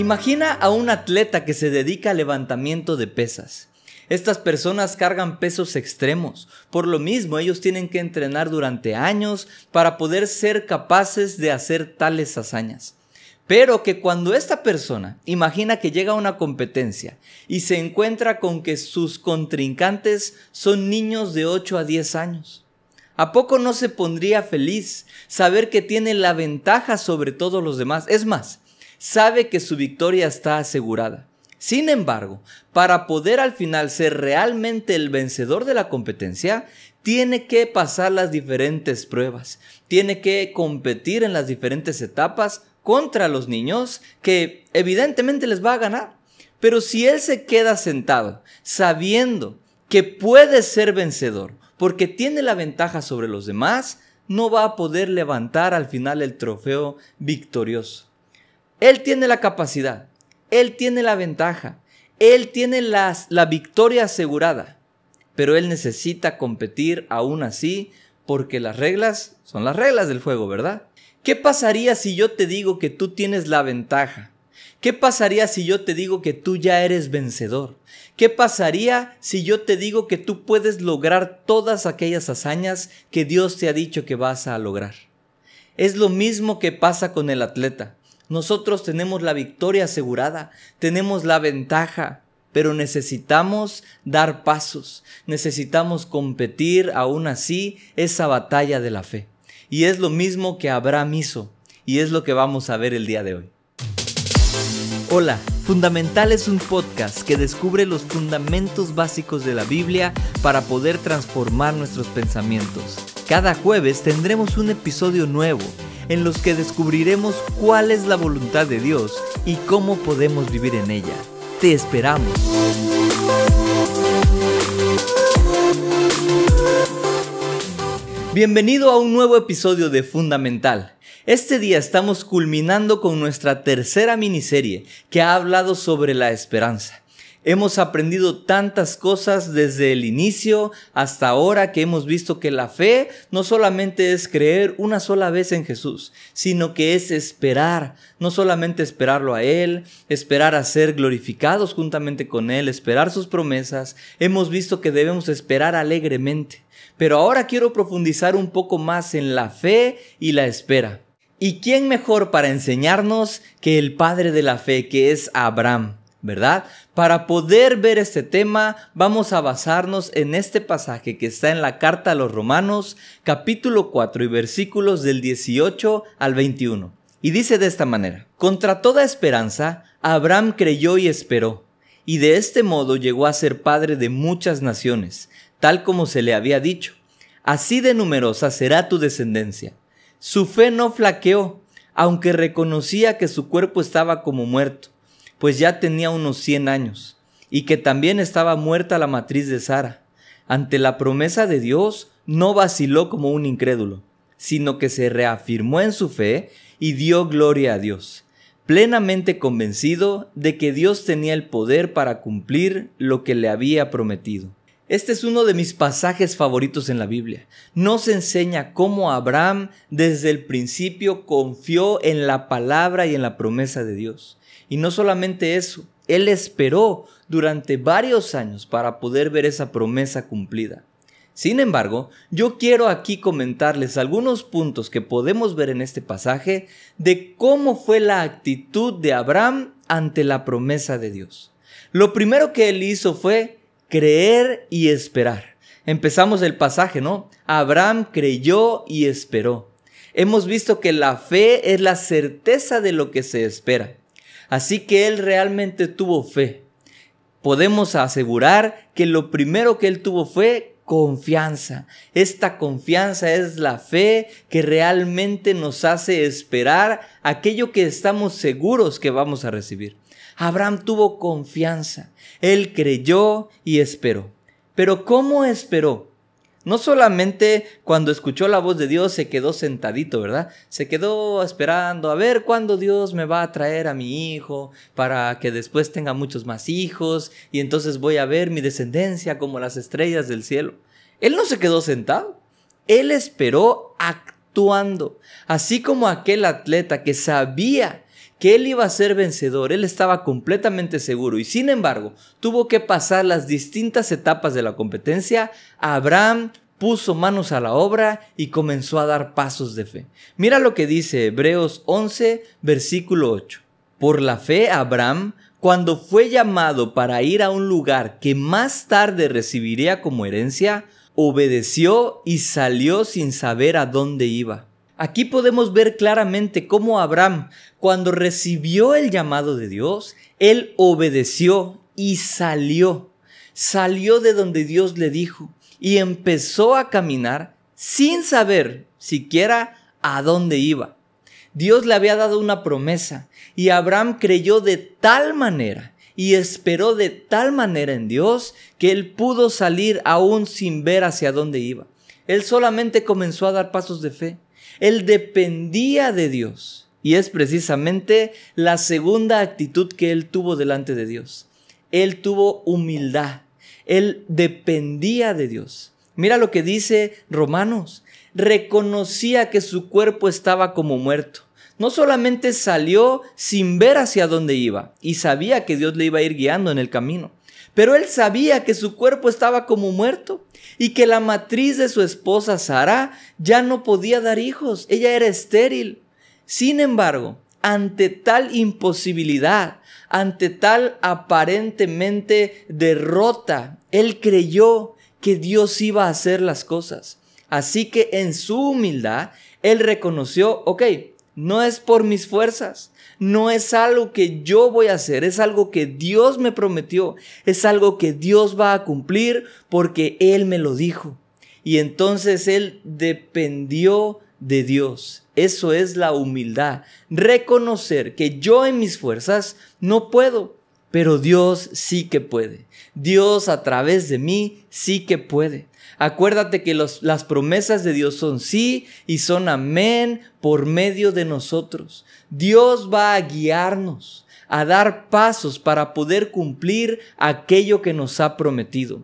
Imagina a un atleta que se dedica al levantamiento de pesas. Estas personas cargan pesos extremos. Por lo mismo, ellos tienen que entrenar durante años para poder ser capaces de hacer tales hazañas. Pero que cuando esta persona imagina que llega a una competencia y se encuentra con que sus contrincantes son niños de 8 a 10 años, ¿a poco no se pondría feliz saber que tiene la ventaja sobre todos los demás? Es más, sabe que su victoria está asegurada. Sin embargo, para poder al final ser realmente el vencedor de la competencia, tiene que pasar las diferentes pruebas, tiene que competir en las diferentes etapas contra los niños que evidentemente les va a ganar. Pero si él se queda sentado sabiendo que puede ser vencedor porque tiene la ventaja sobre los demás, no va a poder levantar al final el trofeo victorioso. Él tiene la capacidad, él tiene la ventaja, él tiene la victoria asegurada, pero él necesita competir aún así porque las reglas son las reglas del juego, ¿verdad? ¿Qué pasaría si yo te digo que tú tienes la ventaja? ¿Qué pasaría si yo te digo que tú ya eres vencedor? ¿Qué pasaría si yo te digo que tú puedes lograr todas aquellas hazañas que Dios te ha dicho que vas a lograr? Es lo mismo que pasa con el atleta. Nosotros tenemos la victoria asegurada, tenemos la ventaja, pero necesitamos dar pasos, necesitamos competir aún así esa batalla de la fe. Y es lo mismo que Abraham hizo. Y es lo que vamos a ver el día de hoy. Hola, Fundamental es un podcast que descubre los fundamentos básicos de la Biblia para poder transformar nuestros pensamientos. Cada jueves tendremos un episodio nuevo en los que descubriremos cuál es la voluntad de Dios y cómo podemos vivir en ella. Te esperamos. Bienvenido a un nuevo episodio de Fundamental. Este día estamos culminando con nuestra tercera miniserie que ha hablado sobre la esperanza. Hemos aprendido tantas cosas desde el inicio hasta ahora que hemos visto que la fe no solamente es creer una sola vez en Jesús, sino que es esperar, no solamente esperarlo a Él, esperar a ser glorificados juntamente con Él, esperar sus promesas, hemos visto que debemos esperar alegremente. Pero ahora quiero profundizar un poco más en la fe y la espera. ¿Y quién mejor para enseñarnos que el padre de la fe, que es Abraham? ¿Verdad? Para poder ver este tema, vamos a basarnos en este pasaje que está en la carta a los Romanos, capítulo 4 y versículos del 18 al 21. Y dice de esta manera, contra toda esperanza, Abraham creyó y esperó, y de este modo llegó a ser padre de muchas naciones, tal como se le había dicho. Así de numerosa será tu descendencia. Su fe no flaqueó, aunque reconocía que su cuerpo estaba como muerto pues ya tenía unos 100 años, y que también estaba muerta la matriz de Sara. Ante la promesa de Dios, no vaciló como un incrédulo, sino que se reafirmó en su fe y dio gloria a Dios, plenamente convencido de que Dios tenía el poder para cumplir lo que le había prometido. Este es uno de mis pasajes favoritos en la Biblia. Nos enseña cómo Abraham desde el principio confió en la palabra y en la promesa de Dios. Y no solamente eso, él esperó durante varios años para poder ver esa promesa cumplida. Sin embargo, yo quiero aquí comentarles algunos puntos que podemos ver en este pasaje de cómo fue la actitud de Abraham ante la promesa de Dios. Lo primero que él hizo fue creer y esperar. Empezamos el pasaje, ¿no? Abraham creyó y esperó. Hemos visto que la fe es la certeza de lo que se espera. Así que él realmente tuvo fe. Podemos asegurar que lo primero que él tuvo fue confianza. Esta confianza es la fe que realmente nos hace esperar aquello que estamos seguros que vamos a recibir. Abraham tuvo confianza. Él creyó y esperó. Pero ¿cómo esperó? No solamente cuando escuchó la voz de Dios se quedó sentadito, ¿verdad? Se quedó esperando a ver cuándo Dios me va a traer a mi hijo para que después tenga muchos más hijos y entonces voy a ver mi descendencia como las estrellas del cielo. Él no se quedó sentado, él esperó actuando, así como aquel atleta que sabía que él iba a ser vencedor, él estaba completamente seguro y sin embargo tuvo que pasar las distintas etapas de la competencia. Abraham puso manos a la obra y comenzó a dar pasos de fe. Mira lo que dice Hebreos 11, versículo 8. Por la fe, Abraham, cuando fue llamado para ir a un lugar que más tarde recibiría como herencia, obedeció y salió sin saber a dónde iba. Aquí podemos ver claramente cómo Abraham, cuando recibió el llamado de Dios, él obedeció y salió. Salió de donde Dios le dijo y empezó a caminar sin saber siquiera a dónde iba. Dios le había dado una promesa y Abraham creyó de tal manera y esperó de tal manera en Dios que él pudo salir aún sin ver hacia dónde iba. Él solamente comenzó a dar pasos de fe. Él dependía de Dios. Y es precisamente la segunda actitud que él tuvo delante de Dios. Él tuvo humildad. Él dependía de Dios. Mira lo que dice Romanos. Reconocía que su cuerpo estaba como muerto. No solamente salió sin ver hacia dónde iba y sabía que Dios le iba a ir guiando en el camino, pero él sabía que su cuerpo estaba como muerto y que la matriz de su esposa Sara ya no podía dar hijos, ella era estéril. Sin embargo, ante tal imposibilidad, ante tal aparentemente derrota, él creyó que Dios iba a hacer las cosas. Así que en su humildad, él reconoció, ok, no es por mis fuerzas, no es algo que yo voy a hacer, es algo que Dios me prometió, es algo que Dios va a cumplir porque Él me lo dijo. Y entonces Él dependió de Dios. Eso es la humildad. Reconocer que yo en mis fuerzas no puedo, pero Dios sí que puede. Dios a través de mí sí que puede. Acuérdate que las promesas de Dios son sí y son amén por medio de nosotros. Dios va a guiarnos, a dar pasos para poder cumplir aquello que nos ha prometido.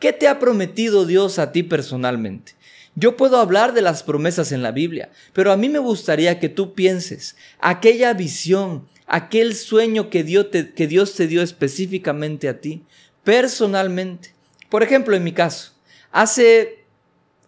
¿Qué te ha prometido Dios a ti personalmente? Yo puedo hablar de las promesas en la Biblia, pero a mí me gustaría que tú pienses aquella visión, aquel sueño que Dios que Dios te dio específicamente a ti, personalmente. Por ejemplo, en mi caso, hace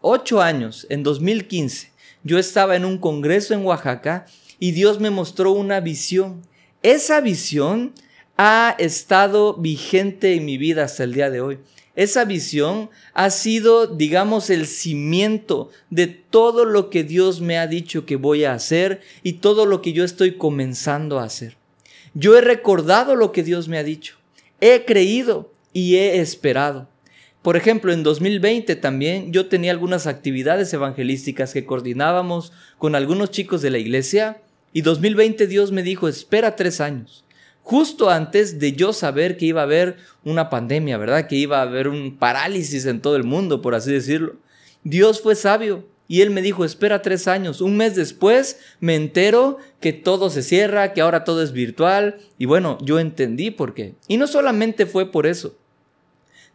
ocho años, en 2015, yo estaba en un congreso en Oaxaca y Dios me mostró una visión. Esa visión ha estado vigente en mi vida hasta el día de hoy. Esa visión ha sido, digamos, el cimiento de todo lo que Dios me ha dicho que voy a hacer y todo lo que yo estoy comenzando a hacer. Yo he recordado lo que Dios me ha dicho, he creído y he esperado. Por ejemplo, en 2020 también yo tenía algunas actividades evangelísticas que coordinábamos con algunos chicos de la iglesia y 2020 Dios me dijo, espera tres años justo antes de yo saber que iba a haber una pandemia, ¿verdad? Que iba a haber un parálisis en todo el mundo, por así decirlo. Dios fue sabio y él me dijo, espera tres años. Un mes después me entero que todo se cierra, que ahora todo es virtual. Y bueno, yo entendí por qué. Y no solamente fue por eso.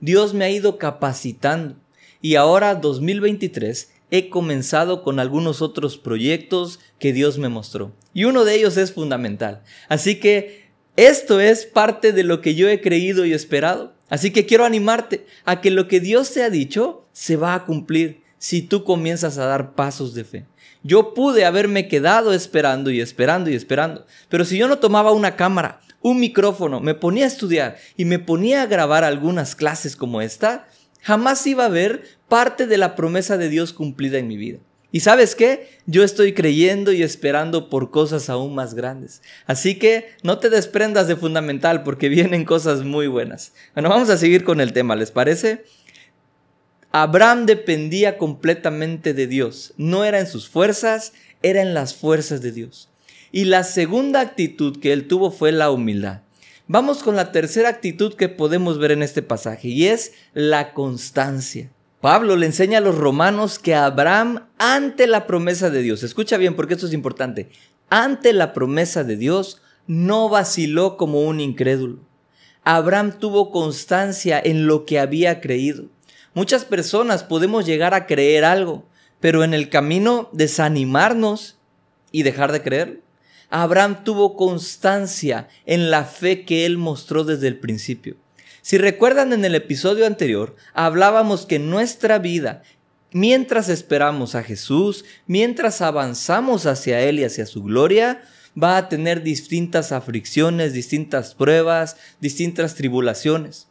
Dios me ha ido capacitando. Y ahora, 2023, he comenzado con algunos otros proyectos que Dios me mostró. Y uno de ellos es fundamental. Así que esto es parte de lo que yo he creído y esperado. Así que quiero animarte a que lo que Dios te ha dicho se va a cumplir si tú comienzas a dar pasos de fe. Yo pude haberme quedado esperando y esperando y esperando, pero si yo no tomaba una cámara, un micrófono, me ponía a estudiar y me ponía a grabar algunas clases como esta, jamás iba a ver parte de la promesa de Dios cumplida en mi vida. Y sabes qué? Yo estoy creyendo y esperando por cosas aún más grandes. Así que no te desprendas de fundamental porque vienen cosas muy buenas. Bueno, vamos a seguir con el tema, ¿les parece? Abraham dependía completamente de Dios. No era en sus fuerzas, era en las fuerzas de Dios. Y la segunda actitud que él tuvo fue la humildad. Vamos con la tercera actitud que podemos ver en este pasaje y es la constancia. Pablo le enseña a los romanos que Abraham, ante la promesa de Dios, escucha bien porque esto es importante, ante la promesa de Dios, no vaciló como un incrédulo. Abraham tuvo constancia en lo que había creído. Muchas personas podemos llegar a creer algo, pero en el camino desanimarnos y dejar de creer. Abraham tuvo constancia en la fe que él mostró desde el principio. Si recuerdan en el episodio anterior, hablábamos que nuestra vida, mientras esperamos a Jesús, mientras avanzamos hacia Él y hacia su gloria, va a tener distintas aflicciones, distintas pruebas, distintas tribulaciones.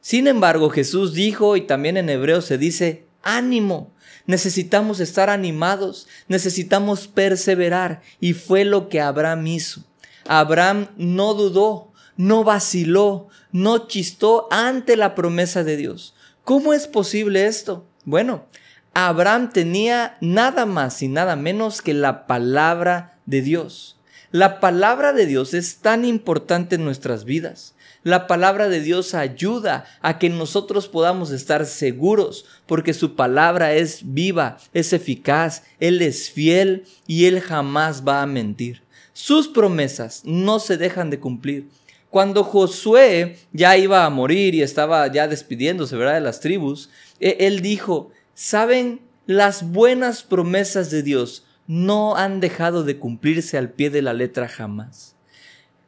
Sin embargo, Jesús dijo, y también en hebreo se dice, ánimo, necesitamos estar animados, necesitamos perseverar, y fue lo que Abraham hizo. Abraham no dudó, no vaciló, no chistó ante la promesa de Dios. ¿Cómo es posible esto? Bueno, Abraham tenía nada más y nada menos que la palabra de Dios. La palabra de Dios es tan importante en nuestras vidas. La palabra de Dios ayuda a que nosotros podamos estar seguros porque su palabra es viva, es eficaz, Él es fiel y Él jamás va a mentir. Sus promesas no se dejan de cumplir. Cuando Josué ya iba a morir y estaba ya despidiéndose, ¿verdad? De las tribus, e, él dijo, ¿saben? Las buenas promesas de Dios no han dejado de cumplirse al pie de la letra jamás.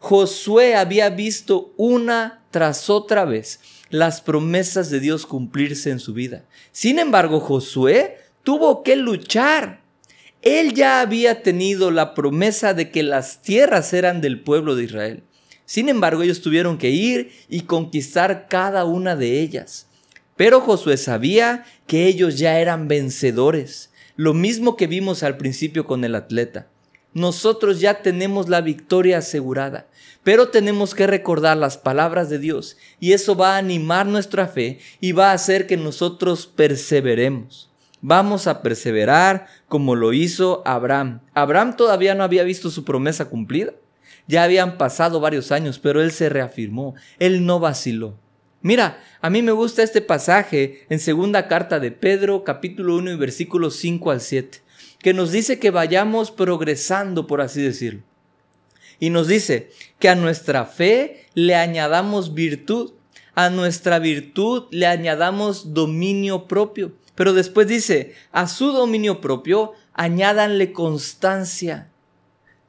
Josué había visto una tras otra vez las promesas de Dios cumplirse en su vida. Sin embargo, Josué tuvo que luchar. Él ya había tenido la promesa de que las tierras eran del pueblo de Israel. Sin embargo, ellos tuvieron que ir y conquistar cada una de ellas. Pero Josué sabía que ellos ya eran vencedores, lo mismo que vimos al principio con el atleta nosotros ya tenemos la victoria asegurada. Pero tenemos que recordar las palabras de Dios y eso va a animar nuestra fe y va a hacer que nosotros perseveremos. Vamos a perseverar como lo hizo Abraham. Abraham todavía no había visto su promesa cumplida. Ya habían pasado varios años, pero él se reafirmó, él no vaciló. Mira, a mí me gusta este pasaje en segunda carta de Pedro, capítulo 1 y versículos 5 al 7 que nos dice que vayamos progresando, por así decirlo. Y nos dice que a nuestra fe le añadamos virtud, a nuestra virtud le añadamos dominio propio. Pero después dice, a su dominio propio añádanle constancia.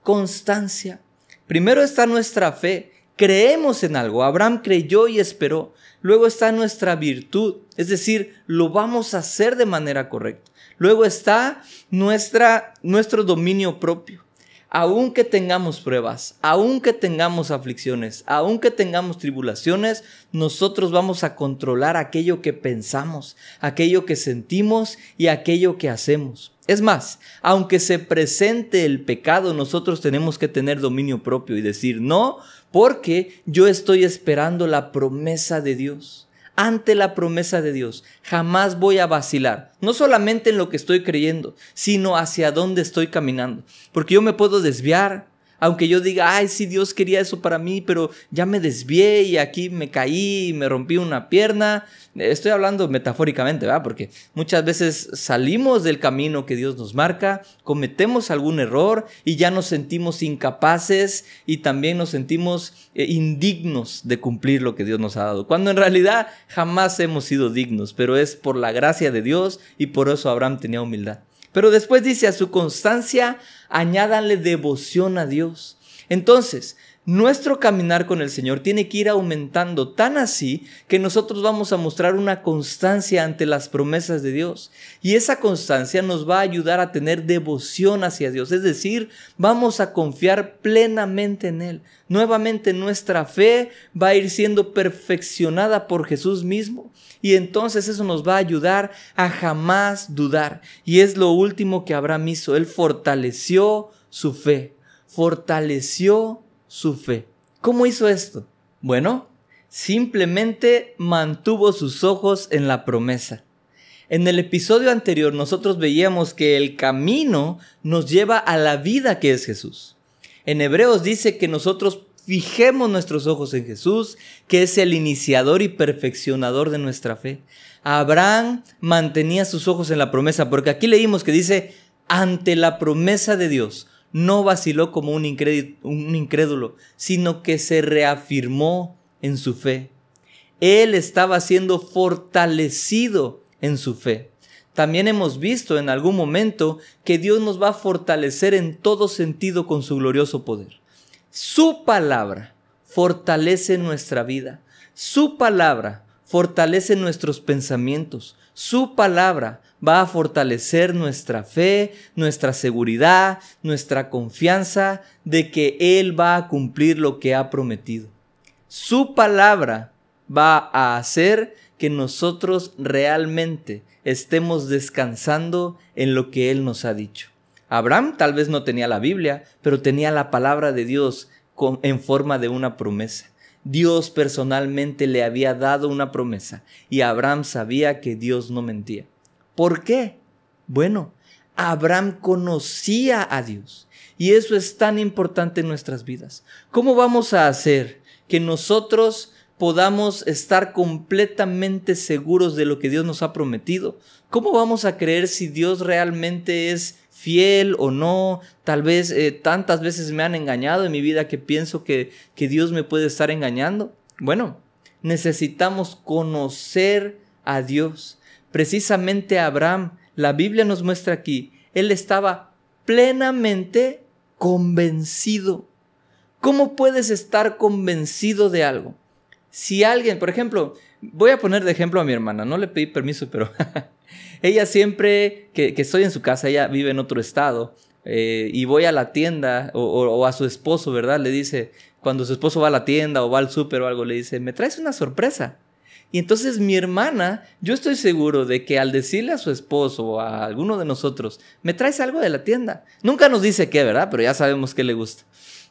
Constancia. Primero está nuestra fe. Creemos en algo. Abraham creyó y esperó. Luego está nuestra virtud. Es decir, lo vamos a hacer de manera correcta. Luego está nuestra, nuestro dominio propio. Aunque tengamos pruebas, aunque tengamos aflicciones, aunque tengamos tribulaciones, nosotros vamos a controlar aquello que pensamos, aquello que sentimos y aquello que hacemos. Es más, aunque se presente el pecado, nosotros tenemos que tener dominio propio y decir no, porque yo estoy esperando la promesa de Dios ante la promesa de Dios. Jamás voy a vacilar, no solamente en lo que estoy creyendo, sino hacia dónde estoy caminando. Porque yo me puedo desviar, aunque yo diga, ay, sí, Dios quería eso para mí, pero ya me desvié y aquí me caí y me rompí una pierna. Estoy hablando metafóricamente, ¿verdad? Porque muchas veces salimos del camino que Dios nos marca, cometemos algún error y ya nos sentimos incapaces y también nos sentimos eh, indignos de cumplir lo que Dios nos ha dado. Cuando en realidad jamás hemos sido dignos, pero es por la gracia de Dios y por eso Abraham tenía humildad. Pero después dice, a su constancia añádanle devoción a Dios. Entonces, nuestro caminar con el Señor tiene que ir aumentando tan así que nosotros vamos a mostrar una constancia ante las promesas de Dios. Y esa constancia nos va a ayudar a tener devoción hacia Dios. Es decir, vamos a confiar plenamente en Él. Nuevamente nuestra fe va a ir siendo perfeccionada por Jesús mismo. Y entonces eso nos va a ayudar a jamás dudar. Y es lo último que Abraham hizo. Él fortaleció su fe. Fortaleció su fe. ¿Cómo hizo esto? Bueno, simplemente mantuvo sus ojos en la promesa. En el episodio anterior nosotros veíamos que el camino nos lleva a la vida que es Jesús. En Hebreos dice que nosotros fijemos nuestros ojos en Jesús, que es el iniciador y perfeccionador de nuestra fe. Abraham mantenía sus ojos en la promesa, porque aquí leímos que dice, ante la promesa de Dios, no vaciló como un un incrédulo, sino que se reafirmó en su fe. Él estaba siendo fortalecido en su fe. También hemos visto en algún momento que Dios nos va a fortalecer en todo sentido con su glorioso poder. Su palabra fortalece nuestra vida. Su palabra fortalece nuestros pensamientos. Su palabra va a fortalecer nuestra fe, nuestra seguridad, nuestra confianza de que Él va a cumplir lo que ha prometido. Su palabra va a hacer que nosotros realmente estemos descansando en lo que Él nos ha dicho. Abraham tal vez no tenía la Biblia, pero tenía la palabra de Dios en forma de una promesa. Dios personalmente le había dado una promesa y Abraham sabía que Dios no mentía. ¿Por qué? Bueno, Abraham conocía a Dios y eso es tan importante en nuestras vidas. ¿Cómo vamos a hacer que nosotros podamos estar completamente seguros de lo que Dios nos ha prometido. ¿Cómo vamos a creer si Dios realmente es fiel o no? Tal vez eh, tantas veces me han engañado en mi vida que pienso que, que Dios me puede estar engañando. Bueno, necesitamos conocer a Dios. Precisamente Abraham, la Biblia nos muestra aquí, él estaba plenamente convencido. ¿Cómo puedes estar convencido de algo? si alguien, por ejemplo, voy a poner de ejemplo a mi hermana, no le pedí permiso, pero ella siempre que, estoy en su casa, ella vive en otro estado, eh, y voy a la tienda o, a su esposo, ¿verdad? Le dice, cuando su esposo va a la tienda o va al súper o algo, le dice, me traes una sorpresa. Y entonces mi hermana, yo estoy seguro de que al decirle a su esposo o a alguno de nosotros, me traes algo de la tienda, nunca nos dice qué, ¿verdad? Pero ya sabemos qué le gusta.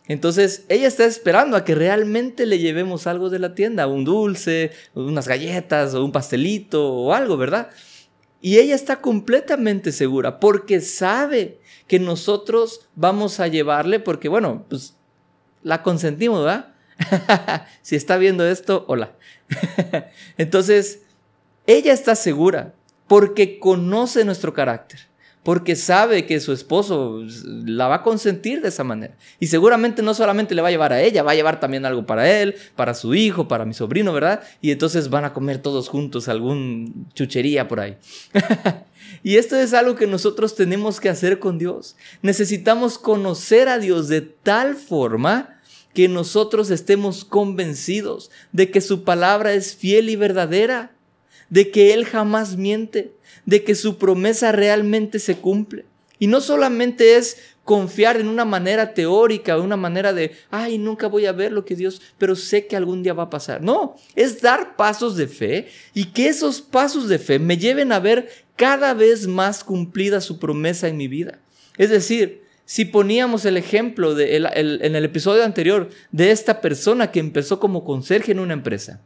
Entonces ella está esperando a que realmente le llevemos algo de la tienda, un dulce, unas galletas o un pastelito o algo, ¿verdad? Y ella está completamente segura porque sabe que nosotros vamos a llevarle porque, bueno, pues la consentimos, ¿verdad? si está viendo esto, hola. Entonces, ella está segura porque conoce nuestro carácter porque sabe que su esposo la va a consentir de esa manera. Y seguramente no solamente le va a llevar a ella, va a llevar también algo para él, para su hijo, para mi sobrino, ¿verdad? Y entonces van a comer todos juntos algún chuchería por ahí. y esto es algo que nosotros tenemos que hacer con Dios. Necesitamos conocer a Dios de tal forma que nosotros estemos convencidos de que su palabra es fiel y verdadera, de que Él jamás miente, de que su promesa realmente se cumple. Y no solamente es confiar en una manera teórica, una manera de, ay, nunca voy a ver lo que Dios, pero sé que algún día va a pasar. No, es dar pasos de fe y que esos pasos de fe me lleven a ver cada vez más cumplida su promesa en mi vida. Es decir, si poníamos el ejemplo de en el episodio anterior de esta persona que empezó como conserje en una empresa,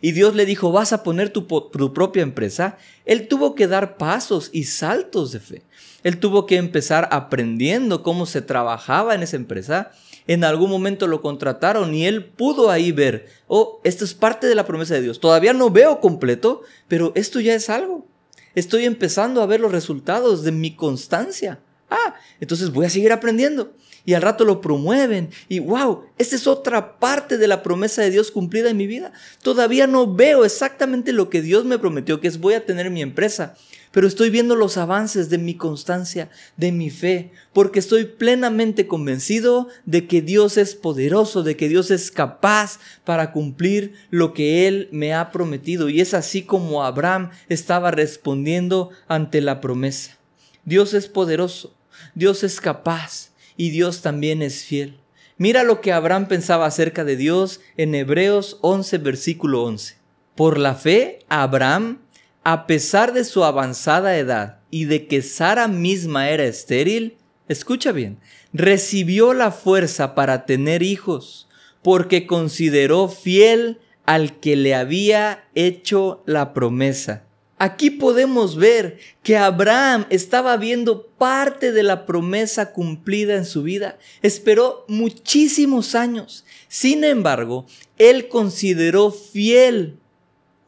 y Dios le dijo, vas a poner tu, propia empresa, él tuvo que dar pasos y saltos de fe. Él tuvo que empezar aprendiendo cómo se trabajaba en esa empresa. En algún momento lo contrataron y él pudo ahí ver, oh, esto es parte de la promesa de Dios. Todavía no veo completo, pero esto ya es algo. Estoy empezando a ver los resultados de mi constancia. Ah, entonces voy a seguir aprendiendo y al rato lo promueven y wow, esta es otra parte de la promesa de Dios cumplida en mi vida. Todavía no veo exactamente lo que Dios me prometió, que es voy a tener mi empresa, pero estoy viendo los avances de mi constancia, de mi fe, porque estoy plenamente convencido de que Dios es poderoso, de que Dios es capaz para cumplir lo que Él me ha prometido. Y es así como Abraham estaba respondiendo ante la promesa. Dios es poderoso, Dios es capaz y Dios también es fiel. Mira lo que Abraham pensaba acerca de Dios en Hebreos 11, versículo 11. Por la fe, Abraham, a pesar de su avanzada edad y de que Sara misma era estéril, escucha bien, recibió la fuerza para tener hijos, porque consideró fiel al que le había hecho la promesa. Aquí podemos ver que Abraham estaba viendo parte de la promesa cumplida en su vida. Esperó muchísimos años. Sin embargo, él consideró fiel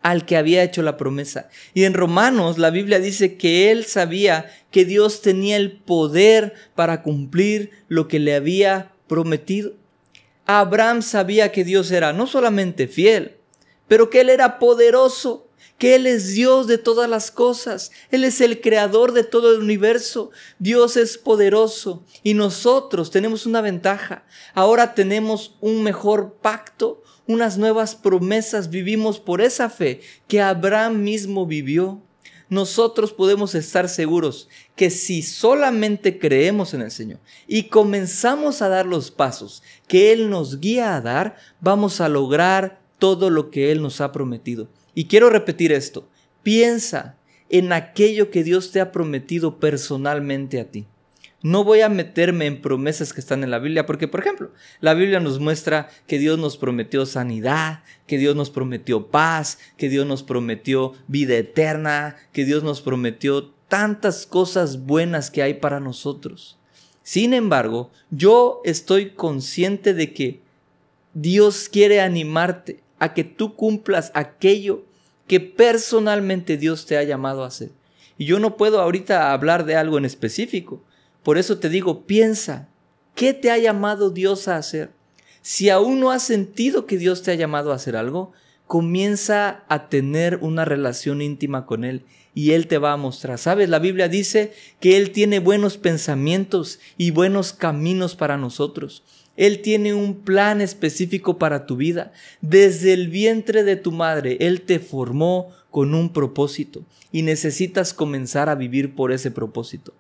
al que había hecho la promesa. Y en Romanos la Biblia dice que él sabía que Dios tenía el poder para cumplir lo que le había prometido. Abraham sabía que Dios era no solamente fiel, pero que él era poderoso que Él es Dios de todas las cosas, Él es el creador de todo el universo, Dios es poderoso y nosotros tenemos una ventaja, ahora tenemos un mejor pacto, unas nuevas promesas, vivimos por esa fe que Abraham mismo vivió. Nosotros podemos estar seguros que si solamente creemos en el Señor y comenzamos a dar los pasos que Él nos guía a dar, vamos a lograr todo lo que Él nos ha prometido. Y quiero repetir esto, piensa en aquello que Dios te ha prometido personalmente a ti. No voy a meterme en promesas que están en la Biblia, porque por ejemplo, la Biblia nos muestra que Dios nos prometió sanidad, que Dios nos prometió paz, que Dios nos prometió vida eterna, que Dios nos prometió tantas cosas buenas que hay para nosotros. Sin embargo, yo estoy consciente de que Dios quiere animarte a que tú cumplas aquello que personalmente Dios te ha llamado a hacer. Y yo no puedo ahorita hablar de algo en específico. Por eso te digo, piensa, ¿qué te ha llamado Dios a hacer? Si aún no has sentido que Dios te ha llamado a hacer algo, comienza a tener una relación íntima con Él y Él te va a mostrar. ¿Sabes? La Biblia dice que Él tiene buenos pensamientos y buenos caminos para nosotros. Él tiene un plan específico para tu vida. Desde el vientre de tu madre, Él te formó con un propósito y necesitas comenzar a vivir por ese propósito.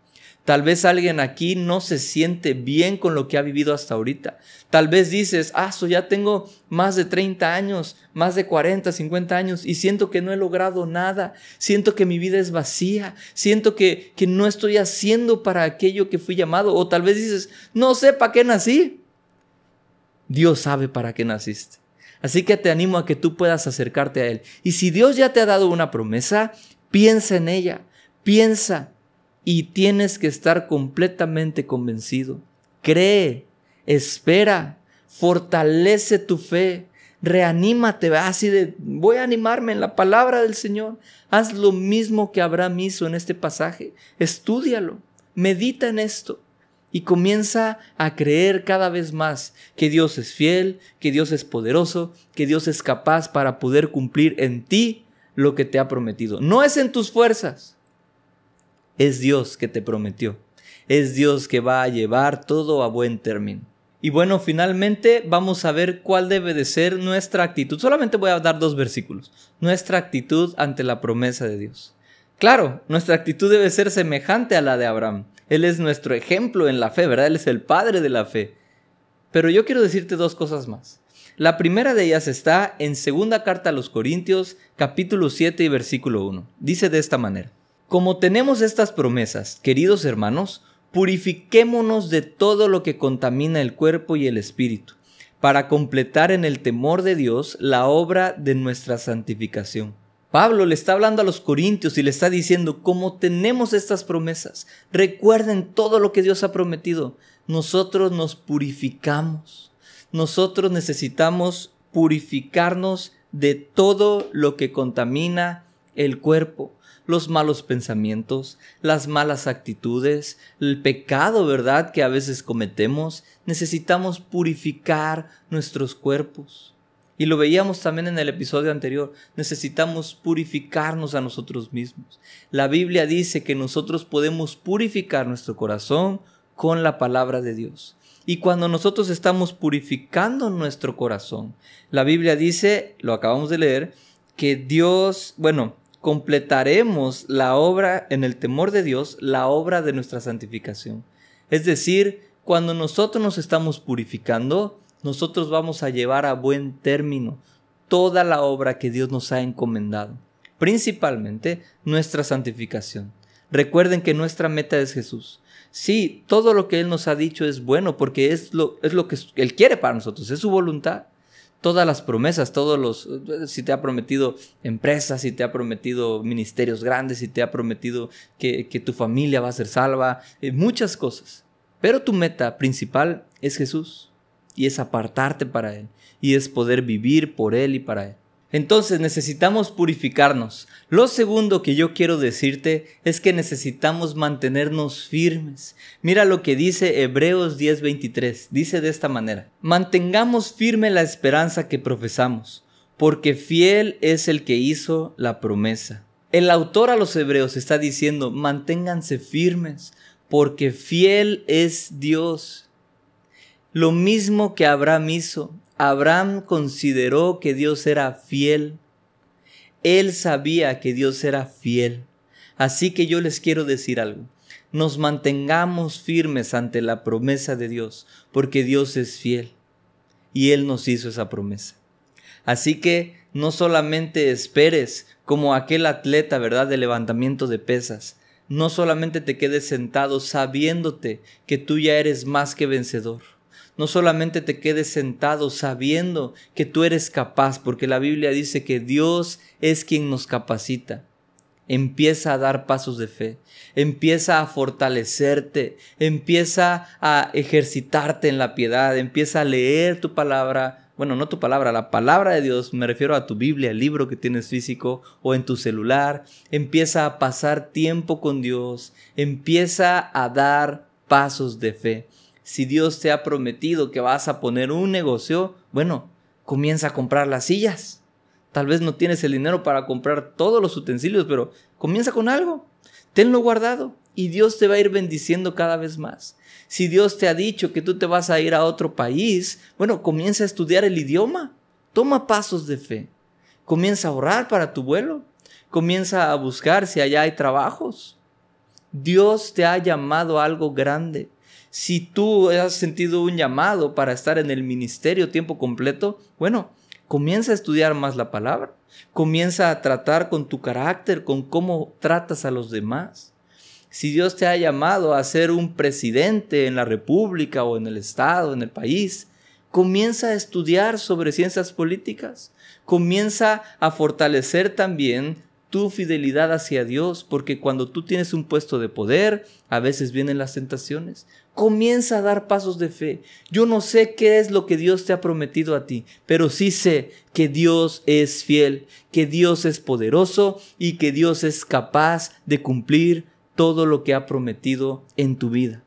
Tal vez alguien aquí no se siente bien con lo que ha vivido hasta ahorita. Tal vez dices, ah, so ya tengo más de 30 años, más de 40, 50 años y siento que no he logrado nada. Siento que mi vida es vacía. Siento que, que no estoy haciendo para aquello que fui llamado. O tal vez dices, no sé para qué nací. Dios sabe para qué naciste. Así que te animo a que tú puedas acercarte a Él. Y si Dios ya te ha dado una promesa, piensa en ella, piensa y tienes que estar completamente convencido. Cree, espera, fortalece tu fe, reanímate, así de, voy a animarme en la palabra del Señor. Haz lo mismo que Abraham hizo en este pasaje, estúdialo, medita en esto y comienza a creer cada vez más que Dios es fiel, que Dios es poderoso, que Dios es capaz para poder cumplir en ti lo que te ha prometido. No es en tus fuerzas, es Dios que te prometió. Es Dios que va a llevar todo a buen término. Y bueno, finalmente vamos a ver cuál debe de ser nuestra actitud. Solamente voy a dar dos versículos. Nuestra actitud ante la promesa de Dios. Claro, nuestra actitud debe ser semejante a la de Abraham. Él es nuestro ejemplo en la fe, ¿verdad? Él es el padre de la fe. Pero yo quiero decirte dos cosas más. La primera de ellas está en segunda carta a los Corintios, capítulo 7 y versículo 1. Dice de esta manera: Como tenemos estas promesas, queridos hermanos, purifiquémonos de todo lo que contamina el cuerpo y el espíritu, para completar en el temor de Dios la obra de nuestra santificación Pablo le está hablando a los corintios y le está diciendo, como tenemos estas promesas, recuerden todo lo que Dios ha prometido, nosotros nos purificamos, nosotros necesitamos purificarnos de todo lo que contamina el cuerpo, los malos pensamientos, las malas actitudes, el pecado, ¿verdad?, que a veces cometemos, necesitamos purificar nuestros cuerpos. Y lo veíamos también en el episodio anterior. Necesitamos purificarnos a nosotros mismos. La Biblia dice que nosotros podemos purificar nuestro corazón con la palabra de Dios. Y cuando nosotros estamos purificando nuestro corazón, la Biblia dice, lo acabamos de leer, que Dios, bueno, completaremos la obra en el temor de Dios, la obra de nuestra santificación. Es decir, cuando nosotros nos estamos purificando, nosotros vamos a llevar a buen término toda la obra que Dios nos ha encomendado, principalmente nuestra santificación. Recuerden que nuestra meta es Jesús. Sí, todo lo que Él nos ha dicho es bueno porque es lo, es lo que Él quiere para nosotros, es su voluntad. Todas las promesas, todos los, si te ha prometido empresas, si te ha prometido ministerios grandes, si te ha prometido que, que tu familia va a ser salva, eh, muchas cosas. Pero tu meta principal es Jesús y es apartarte para Él y es poder vivir por Él y para Él. Entonces necesitamos purificarnos. Lo segundo que yo quiero decirte es que necesitamos mantenernos firmes. Mira lo que dice Hebreos 10:23. Dice de esta manera, mantengamos firme la esperanza que profesamos, porque fiel es el que hizo la promesa. El autor a los hebreos está diciendo, manténganse firmes, porque fiel es Dios. Lo mismo que Abraham hizo. Abraham consideró que Dios era fiel. Él sabía que Dios era fiel. Así que yo les quiero decir algo. Nos mantengamos firmes ante la promesa de Dios, porque Dios es fiel. Y Él nos hizo esa promesa. Así que no solamente esperes como aquel atleta, ¿verdad?, de levantamiento de pesas. No solamente te quedes sentado sabiéndote que tú ya eres más que vencedor. No solamente te quedes sentado sabiendo que tú eres capaz, porque la Biblia dice que Dios es quien nos capacita. Empieza a dar pasos de fe, empieza a fortalecerte, empieza a ejercitarte en la piedad, empieza a leer tu palabra, bueno, no tu palabra, la palabra de Dios, me refiero a tu Biblia, el libro que tienes físico o en tu celular, empieza a pasar tiempo con Dios, empieza a dar pasos de fe. Si Dios te ha prometido que vas a poner un negocio, bueno, comienza a comprar las sillas. Tal vez no tienes el dinero para comprar todos los utensilios, pero comienza con algo. Tenlo guardado y Dios te va a ir bendiciendo cada vez más. Si Dios te ha dicho que tú te vas a ir a otro país, bueno, comienza a estudiar el idioma. Toma pasos de fe. Comienza a orar para tu vuelo. Comienza a buscar si allá hay trabajos. Dios te ha llamado a algo grande. Si tú has sentido un llamado para estar en el ministerio tiempo completo, bueno, comienza a estudiar más la palabra. Comienza a tratar con tu carácter, con cómo tratas a los demás. Si Dios te ha llamado a ser un presidente en la república o en el estado, en el país, comienza a estudiar sobre ciencias políticas. Comienza a fortalecer también tu fidelidad hacia Dios, porque cuando tú tienes un puesto de poder, a veces vienen las tentaciones. Comienza a dar pasos de fe. Yo no sé qué es lo que Dios te ha prometido a ti, pero sí sé que Dios es fiel, que Dios es poderoso y que Dios es capaz de cumplir todo lo que ha prometido en tu vida.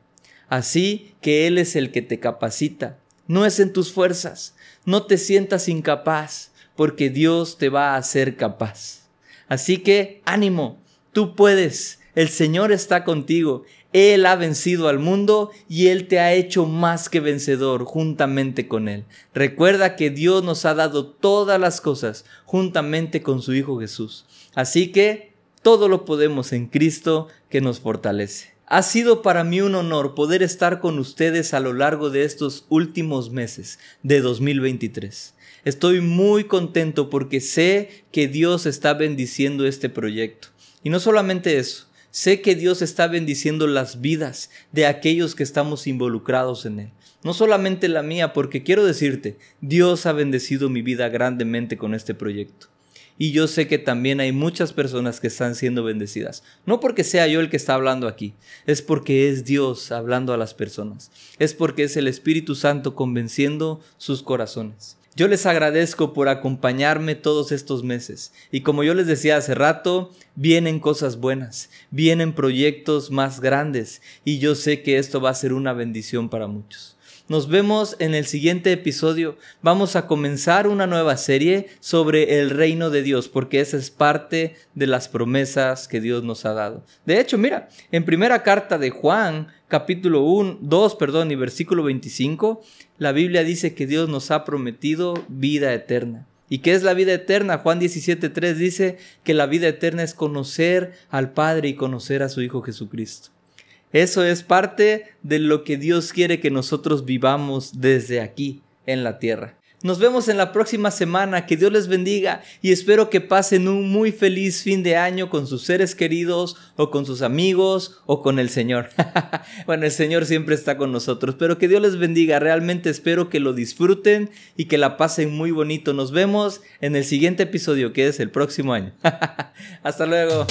Así que Él es el que te capacita. No es en tus fuerzas. No te sientas incapaz, porque Dios te va a hacer capaz. Así que ánimo, tú puedes. El Señor está contigo. Él ha vencido al mundo y Él te ha hecho más que vencedor juntamente con Él. Recuerda que Dios nos ha dado todas las cosas juntamente con su Hijo Jesús. Así que todo lo podemos en Cristo que nos fortalece. Ha sido para mí un honor poder estar con ustedes a lo largo de estos últimos meses de 2023. Estoy muy contento porque sé que Dios está bendiciendo este proyecto. Y no solamente eso, sé que Dios está bendiciendo las vidas de aquellos que estamos involucrados en Él. No solamente la mía, porque quiero decirte, Dios ha bendecido mi vida grandemente con este proyecto. Y yo sé que también hay muchas personas que están siendo bendecidas. No porque sea yo el que está hablando aquí, es porque es Dios hablando a las personas. Es porque es el Espíritu Santo convenciendo sus corazones. Yo les agradezco por acompañarme todos estos meses. Y como yo les decía hace rato, vienen cosas buenas, vienen proyectos más grandes. Y yo sé que esto va a ser una bendición para muchos. Nos vemos en el siguiente episodio. Vamos a comenzar una nueva serie sobre el reino de Dios, porque esa es parte de las promesas que Dios nos ha dado. De hecho, mira, en primera carta de Juan, capítulo 1, 2, perdón, y versículo 25, la Biblia dice que Dios nos ha prometido vida eterna. ¿Y qué es la vida eterna? Juan 17.3 dice que la vida eterna es conocer al Padre y conocer a su Hijo Jesucristo. Eso es parte de lo que Dios quiere que nosotros vivamos desde aquí en la tierra. Nos vemos en la próxima semana, que Dios les bendiga y espero que pasen un muy feliz fin de año con sus seres queridos o con sus amigos o con el Señor. bueno, el Señor siempre está con nosotros, pero que Dios les bendiga, realmente espero que lo disfruten y que la pasen muy bonito. Nos vemos en el siguiente episodio que es el próximo año. Hasta luego.